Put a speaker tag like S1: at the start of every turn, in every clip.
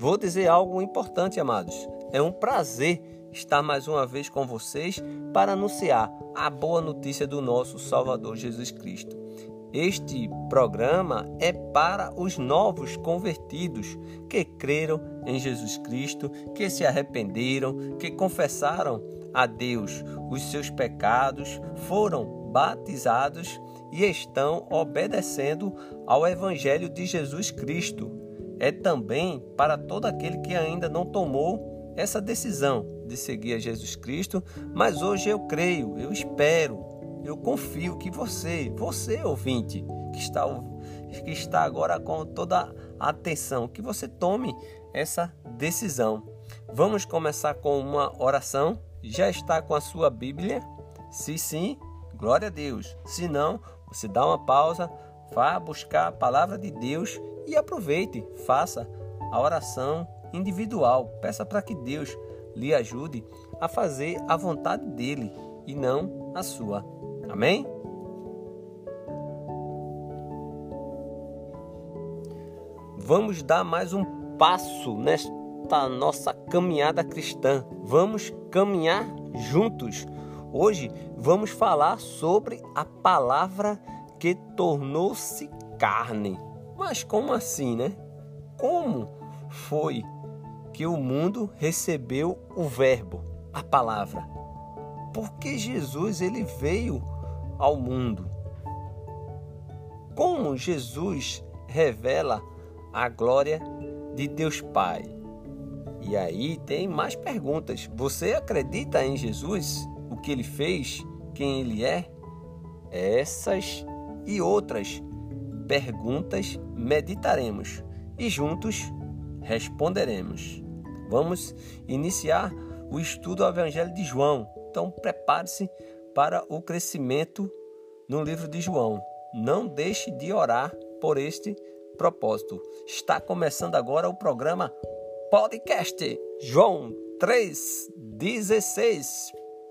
S1: Vou dizer algo importante, amados. É um prazer estar mais uma vez com vocês para anunciar a boa notícia do nosso Salvador Jesus Cristo. Este programa é para os novos convertidos que creram em Jesus Cristo, que se arrependeram, que confessaram a Deus os seus pecados, foram batizados e estão obedecendo ao Evangelho de Jesus Cristo. É também para todo aquele que ainda não tomou essa decisão de seguir a Jesus Cristo, mas hoje eu creio, eu espero, eu confio que você, você ouvinte, que está, que está agora com toda a atenção, que você tome essa decisão. Vamos começar com uma oração já está com a sua Bíblia? Se sim, glória a Deus. Se não, você dá uma pausa, vá buscar a palavra de Deus e aproveite, faça a oração individual. Peça para que Deus lhe ajude a fazer a vontade dele e não a sua. Amém? Vamos dar mais um passo nesta esta nossa caminhada cristã. Vamos caminhar juntos. Hoje vamos falar sobre a palavra que tornou-se carne. Mas como assim, né? Como foi que o mundo recebeu o verbo, a palavra? Porque Jesus ele veio ao mundo. Como Jesus revela a glória de Deus Pai? E aí tem mais perguntas. Você acredita em Jesus? O que ele fez? Quem ele é? Essas e outras perguntas meditaremos e juntos responderemos. Vamos iniciar o estudo do Evangelho de João. Então prepare-se para o crescimento no livro de João. Não deixe de orar por este propósito. Está começando agora o programa Podcast João 3,16,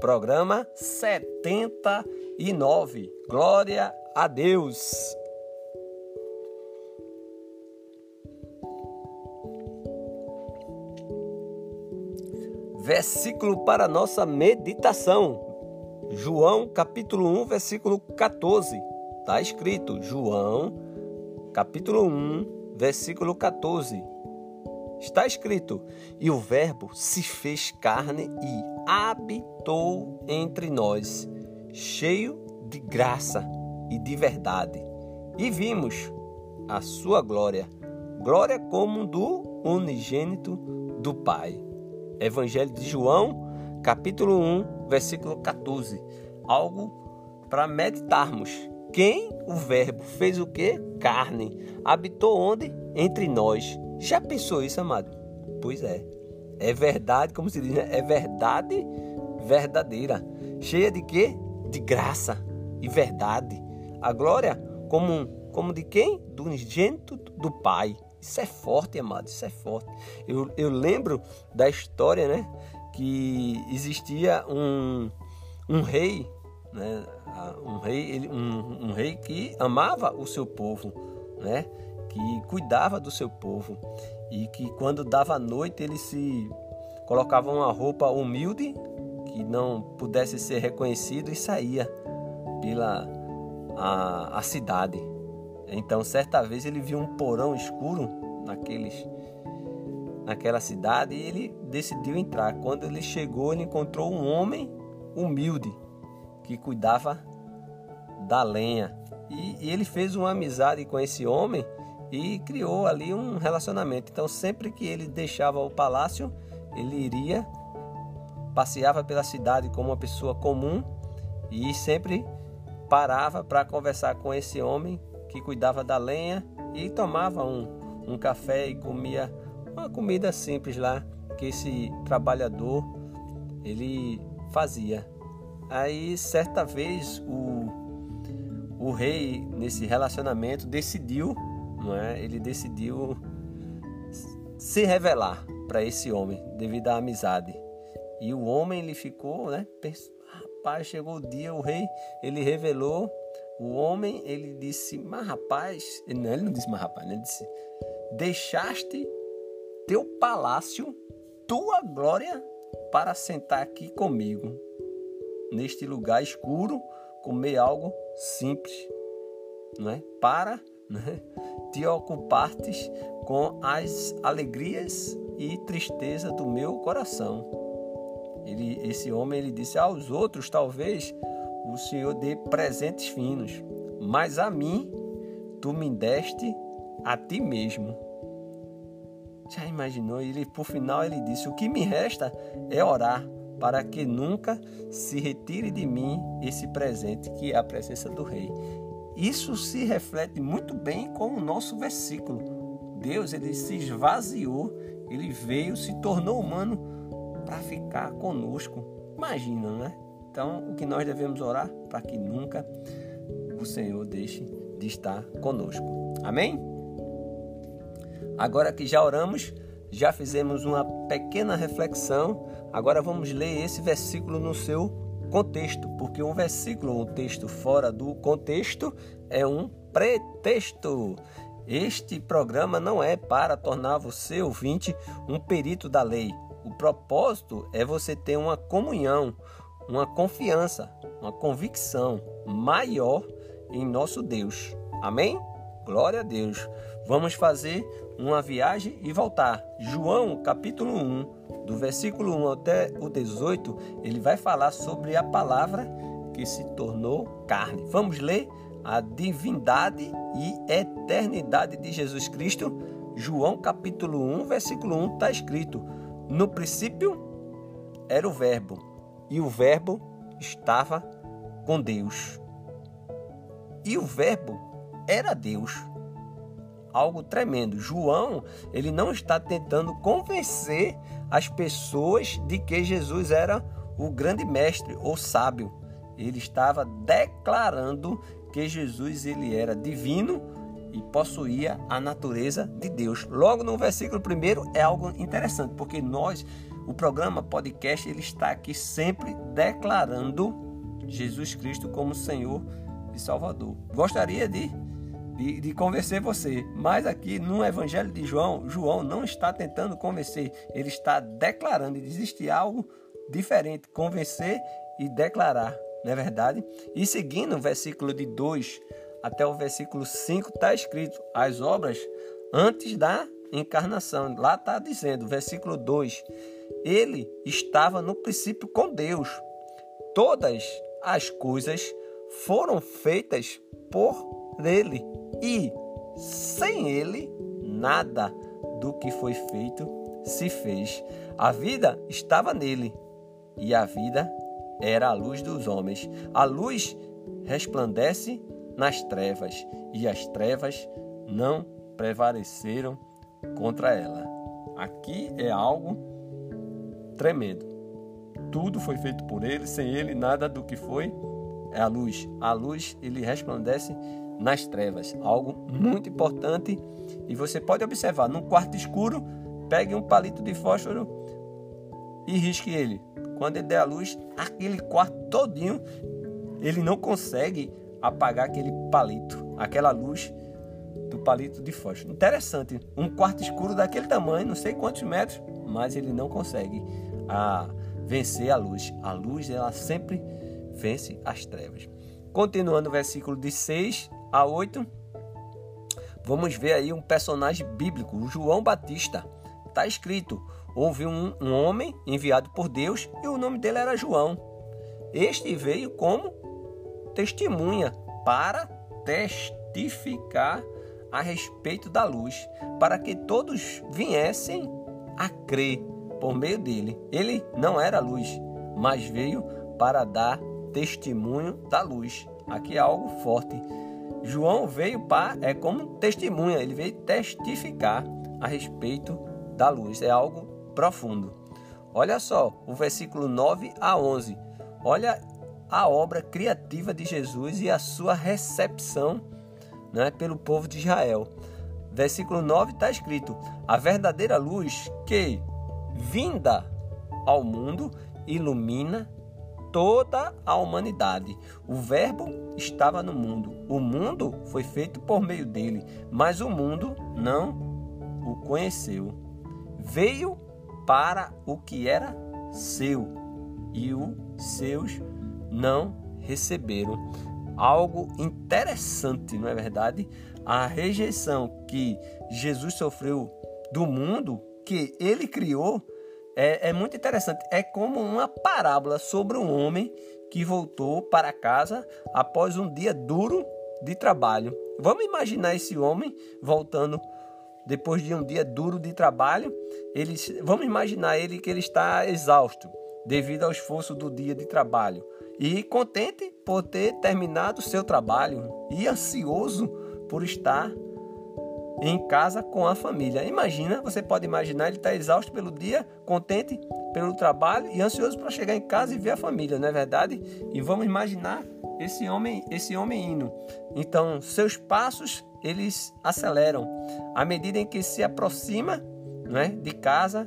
S1: programa 79. Glória a Deus. Versículo para nossa meditação. João capítulo 1, versículo 14. Está escrito João capítulo 1, versículo 14 Está escrito: E o Verbo se fez carne e habitou entre nós, cheio de graça e de verdade. E vimos a sua glória, glória como do unigênito do Pai. Evangelho de João, capítulo 1, versículo 14. Algo para meditarmos. Quem o Verbo fez o que? Carne. Habitou onde? Entre nós já pensou isso, amado? Pois é. É verdade, como se diz, né? É verdade verdadeira. Cheia de quê? De graça e verdade. A glória como, como de quem? Do unigênito do Pai. Isso é forte, amado. Isso é forte. Eu, eu lembro da história, né? Que existia um, um rei, né? Um rei, ele, um, um rei que amava o seu povo, né? que cuidava do seu povo e que quando dava noite ele se colocava uma roupa humilde que não pudesse ser reconhecido e saía pela a, a cidade. Então certa vez ele viu um porão escuro naqueles naquela cidade e ele decidiu entrar. Quando ele chegou, ele encontrou um homem humilde que cuidava da lenha. E, e ele fez uma amizade com esse homem e criou ali um relacionamento. Então, sempre que ele deixava o palácio, ele iria, passeava pela cidade como uma pessoa comum e sempre parava para conversar com esse homem que cuidava da lenha e tomava um, um café e comia uma comida simples lá que esse trabalhador ele fazia. Aí certa vez o, o rei nesse relacionamento decidiu, não é? Ele decidiu se revelar para esse homem devido à amizade. E o homem ele ficou, né? Rapaz, chegou o dia, o rei ele revelou. O homem ele disse, mas rapaz, ele não, ele não disse mas rapaz, né? ele disse, deixaste teu palácio, tua glória para sentar aqui comigo, neste lugar escuro, comer algo simples, não é? Para né? te ocupartes com as alegrias e tristeza do meu coração. Ele, esse homem ele disse aos outros, talvez o Senhor dê presentes finos, mas a mim tu me deste a ti mesmo. Já imaginou? Ele, por final, ele disse: O que me resta é orar para que nunca se retire de mim esse presente que é a presença do Rei. Isso se reflete muito bem com o nosso versículo. Deus ele se esvaziou, ele veio, se tornou humano para ficar conosco. Imagina, né? Então, o que nós devemos orar para que nunca o Senhor deixe de estar conosco. Amém? Agora que já oramos, já fizemos uma pequena reflexão, agora vamos ler esse versículo no seu contexto, porque um versículo, um texto fora do contexto, é um pretexto. Este programa não é para tornar você, ouvinte, um perito da lei. O propósito é você ter uma comunhão, uma confiança, uma convicção maior em nosso Deus. Amém? Glória a Deus. Vamos fazer uma viagem e voltar. João, capítulo 1, do versículo 1 até o 18, ele vai falar sobre a palavra que se tornou carne. Vamos ler a divindade e eternidade de Jesus Cristo. João, capítulo 1, versículo 1 está escrito: No princípio era o Verbo, e o Verbo estava com Deus. E o Verbo era Deus algo tremendo. João, ele não está tentando convencer as pessoas de que Jesus era o grande mestre ou sábio. Ele estava declarando que Jesus ele era divino e possuía a natureza de Deus. Logo no versículo primeiro é algo interessante, porque nós, o programa podcast, ele está aqui sempre declarando Jesus Cristo como Senhor e Salvador. Gostaria de de, de convencer você. Mas aqui no Evangelho de João, João não está tentando convencer, ele está declarando. Existe algo diferente, convencer e declarar, não é verdade? E seguindo o versículo de 2 até o versículo 5, está escrito: as obras antes da encarnação. Lá está dizendo, versículo 2: Ele estava no princípio com Deus. Todas as coisas foram feitas por ele e sem ele, nada do que foi feito se fez. A vida estava nele e a vida era a luz dos homens. A luz resplandece nas trevas e as trevas não prevaleceram contra ela. Aqui é algo tremendo. Tudo foi feito por ele, sem ele nada do que foi é a luz. A luz ele resplandece nas trevas. Algo muito importante e você pode observar num quarto escuro, pegue um palito de fósforo e risque ele. Quando ele der a luz, aquele quarto todinho, ele não consegue apagar aquele palito, aquela luz palito de fósforo. Interessante, um quarto escuro daquele tamanho, não sei quantos metros, mas ele não consegue ah, vencer a luz. A luz ela sempre vence as trevas. Continuando o versículo de 6 a 8, vamos ver aí um personagem bíblico, o João Batista. Está escrito: houve um, um homem enviado por Deus e o nome dele era João. Este veio como testemunha para testificar a respeito da luz, para que todos viessem a crer por meio dele. Ele não era luz, mas veio para dar testemunho da luz. Aqui é algo forte. João veio para é como testemunha, ele veio testificar a respeito da luz. É algo profundo. Olha só, o versículo 9 a 11. Olha a obra criativa de Jesus e a sua recepção né, pelo povo de Israel. Versículo 9 está escrito: A verdadeira luz que, vinda ao mundo, ilumina toda a humanidade. O Verbo estava no mundo. O mundo foi feito por meio dele, mas o mundo não o conheceu. Veio para o que era seu e os seus não receberam. Algo interessante, não é verdade? A rejeição que Jesus sofreu do mundo que ele criou é, é muito interessante. É como uma parábola sobre um homem que voltou para casa após um dia duro de trabalho. Vamos imaginar esse homem voltando depois de um dia duro de trabalho. Ele, vamos imaginar ele que ele está exausto devido ao esforço do dia de trabalho e contente por ter terminado seu trabalho e ansioso por estar em casa com a família. Imagina, você pode imaginar, ele está exausto pelo dia, contente pelo trabalho e ansioso para chegar em casa e ver a família, não é verdade? E vamos imaginar esse homem, esse homem indo. Então, seus passos eles aceleram à medida em que se aproxima, não é, de casa.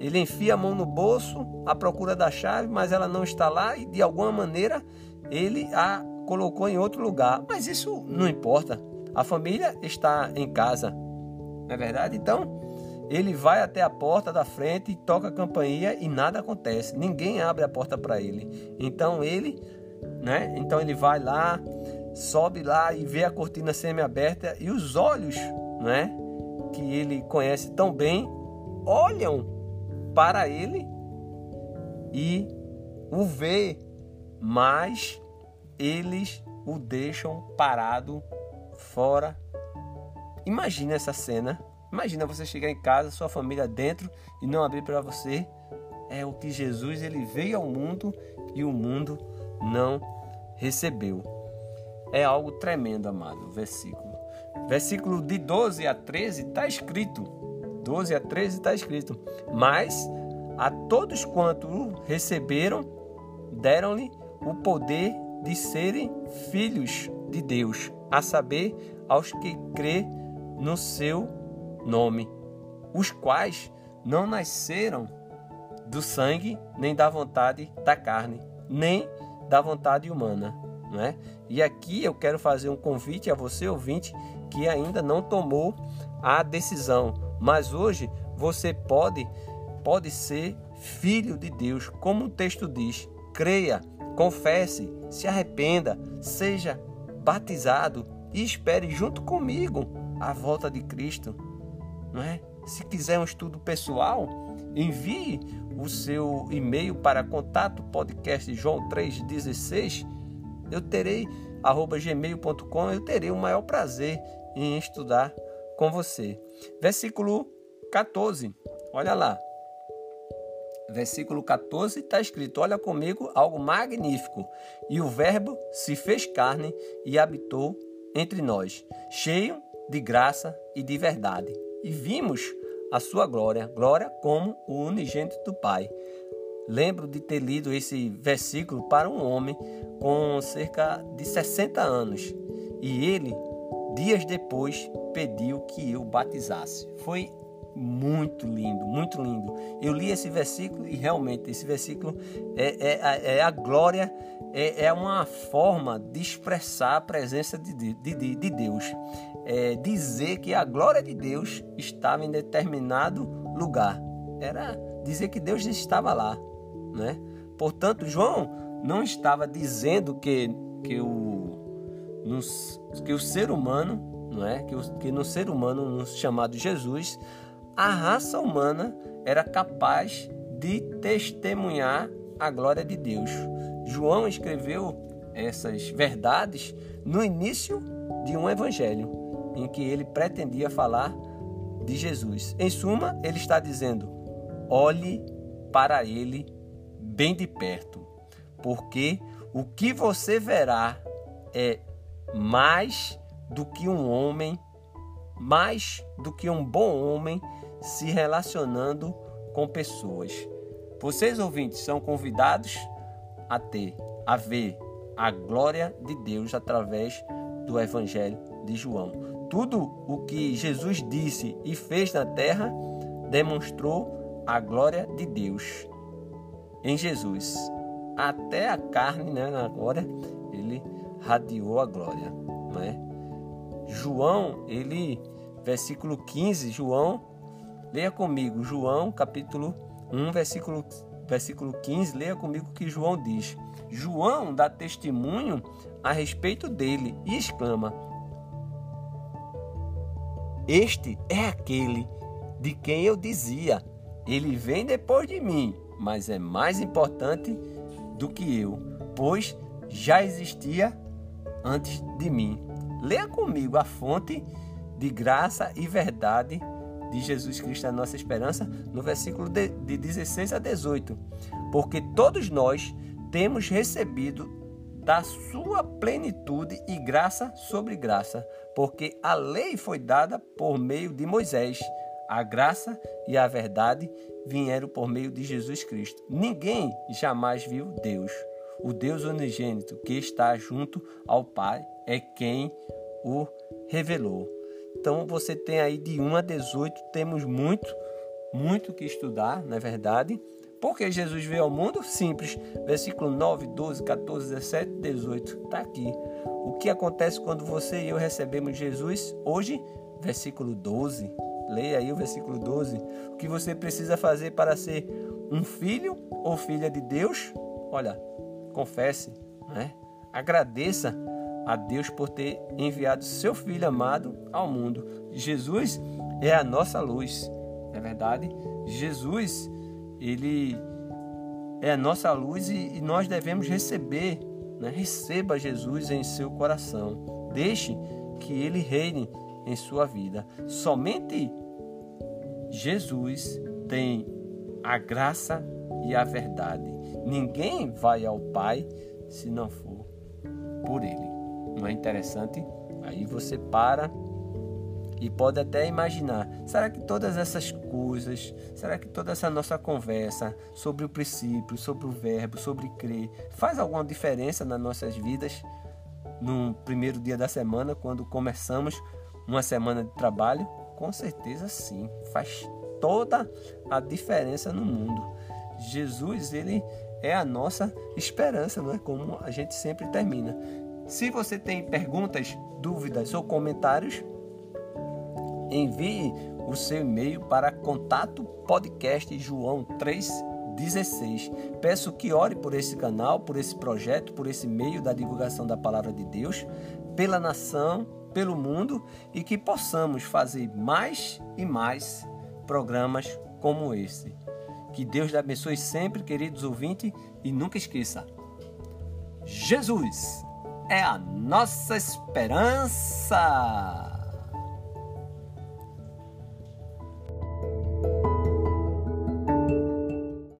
S1: Ele enfia a mão no bolso à procura da chave, mas ela não está lá e de alguma maneira ele a colocou em outro lugar. Mas isso não importa. A família está em casa, não é verdade? Então, ele vai até a porta da frente, toca a campainha e nada acontece. Ninguém abre a porta para ele. Então ele, né? Então ele vai lá, sobe lá e vê a cortina semi-aberta e os olhos, né? Que ele conhece tão bem, olham para ele e o vê, mas eles o deixam parado fora. Imagina essa cena. Imagina você chegar em casa, sua família dentro e não abrir para você. É o que Jesus ele veio ao mundo e o mundo não recebeu. É algo tremendo, amado, versículo. Versículo de 12 a 13 está escrito. 12 a 13 está escrito. Mas a todos quanto receberam, deram-lhe o poder de serem filhos de Deus, a saber, aos que crê no seu nome, os quais não nasceram do sangue, nem da vontade da carne, nem da vontade humana, não é? E aqui eu quero fazer um convite a você ouvinte que ainda não tomou a decisão, mas hoje você pode pode ser filho de Deus, como o texto diz. Creia, confesse, se arrependa, seja batizado e espere junto comigo a volta de Cristo, não é? Se quiser um estudo pessoal, envie o seu e-mail para contato podcast João 316. Eu terei arroba gmail.com, eu terei o maior prazer em estudar com você. Versículo 14. Olha lá versículo 14, está escrito: Olha comigo algo magnífico. E o Verbo se fez carne e habitou entre nós, cheio de graça e de verdade. E vimos a sua glória, glória como o unigênito do Pai. Lembro de ter lido esse versículo para um homem com cerca de 60 anos. E ele, dias depois, pediu que eu batizasse. Foi muito lindo, muito lindo. Eu li esse versículo e realmente esse versículo é, é, é a glória, é, é, uma forma de expressar a presença de, de, de, de Deus. É dizer que a glória de Deus estava em determinado lugar. Era dizer que Deus estava lá. Né? Portanto, João não estava dizendo que, que, o, nos, que o ser humano, não é? que, o, que no ser humano chamado Jesus, a raça humana era capaz de testemunhar a glória de Deus. João escreveu essas verdades no início de um evangelho em que ele pretendia falar de Jesus. Em suma, ele está dizendo: olhe para ele bem de perto, porque o que você verá é mais do que um homem, mais do que um bom homem se relacionando com pessoas. Vocês ouvintes são convidados a ter, a ver a glória de Deus através do Evangelho de João. Tudo o que Jesus disse e fez na terra demonstrou a glória de Deus em Jesus. Até a carne, né, na glória, radiou a glória, né? João, ele versículo 15, João, leia comigo, João, capítulo 1, versículo versículo 15, leia comigo o que João diz. João dá testemunho a respeito dele e exclama: Este é aquele de quem eu dizia: Ele vem depois de mim, mas é mais importante do que eu, pois já existia antes de mim. Leia comigo a fonte de graça e verdade de Jesus Cristo, a nossa esperança, no versículo de, de 16 a 18. Porque todos nós temos recebido da sua plenitude e graça sobre graça, porque a lei foi dada por meio de Moisés, a graça e a verdade vieram por meio de Jesus Cristo. Ninguém jamais viu Deus. O Deus unigênito que está junto ao Pai é quem o revelou. Então você tem aí de 1 a 18, temos muito, muito que estudar, não é verdade? Porque Jesus veio ao mundo? Simples. Versículo 9, 12, 14, 17, 18. Está aqui. O que acontece quando você e eu recebemos Jesus? Hoje, versículo 12. Leia aí o versículo 12. O que você precisa fazer para ser um filho ou filha de Deus? Olha, confesse, né? agradeça a Deus por ter enviado seu Filho amado ao mundo. Jesus é a nossa luz, é verdade? Jesus, ele é a nossa luz e, nós devemos receber, né? receba Jesus em seu coração. Deixe que ele reine em sua vida. Somente Jesus tem a graça e a verdade. Ninguém vai ao Pai se não for por Ele. Não é interessante? Aí você para e pode até imaginar: será que todas essas coisas, será que toda essa nossa conversa sobre o princípio, sobre o verbo, sobre crer, faz alguma diferença nas nossas vidas no primeiro dia da semana, quando começamos uma semana de trabalho? Com certeza sim, faz toda a diferença no mundo. Jesus, ele é a nossa esperança, não é como a gente sempre termina. Se você tem perguntas, dúvidas ou comentários, envie o seu e-mail para contato podcast João 316. Peço que ore por esse canal, por esse projeto, por esse meio da divulgação da palavra de Deus, pela nação, pelo mundo e que possamos fazer mais e mais programas como esse. Que Deus lhe abençoe sempre, queridos ouvintes, e nunca esqueça: Jesus é a nossa esperança.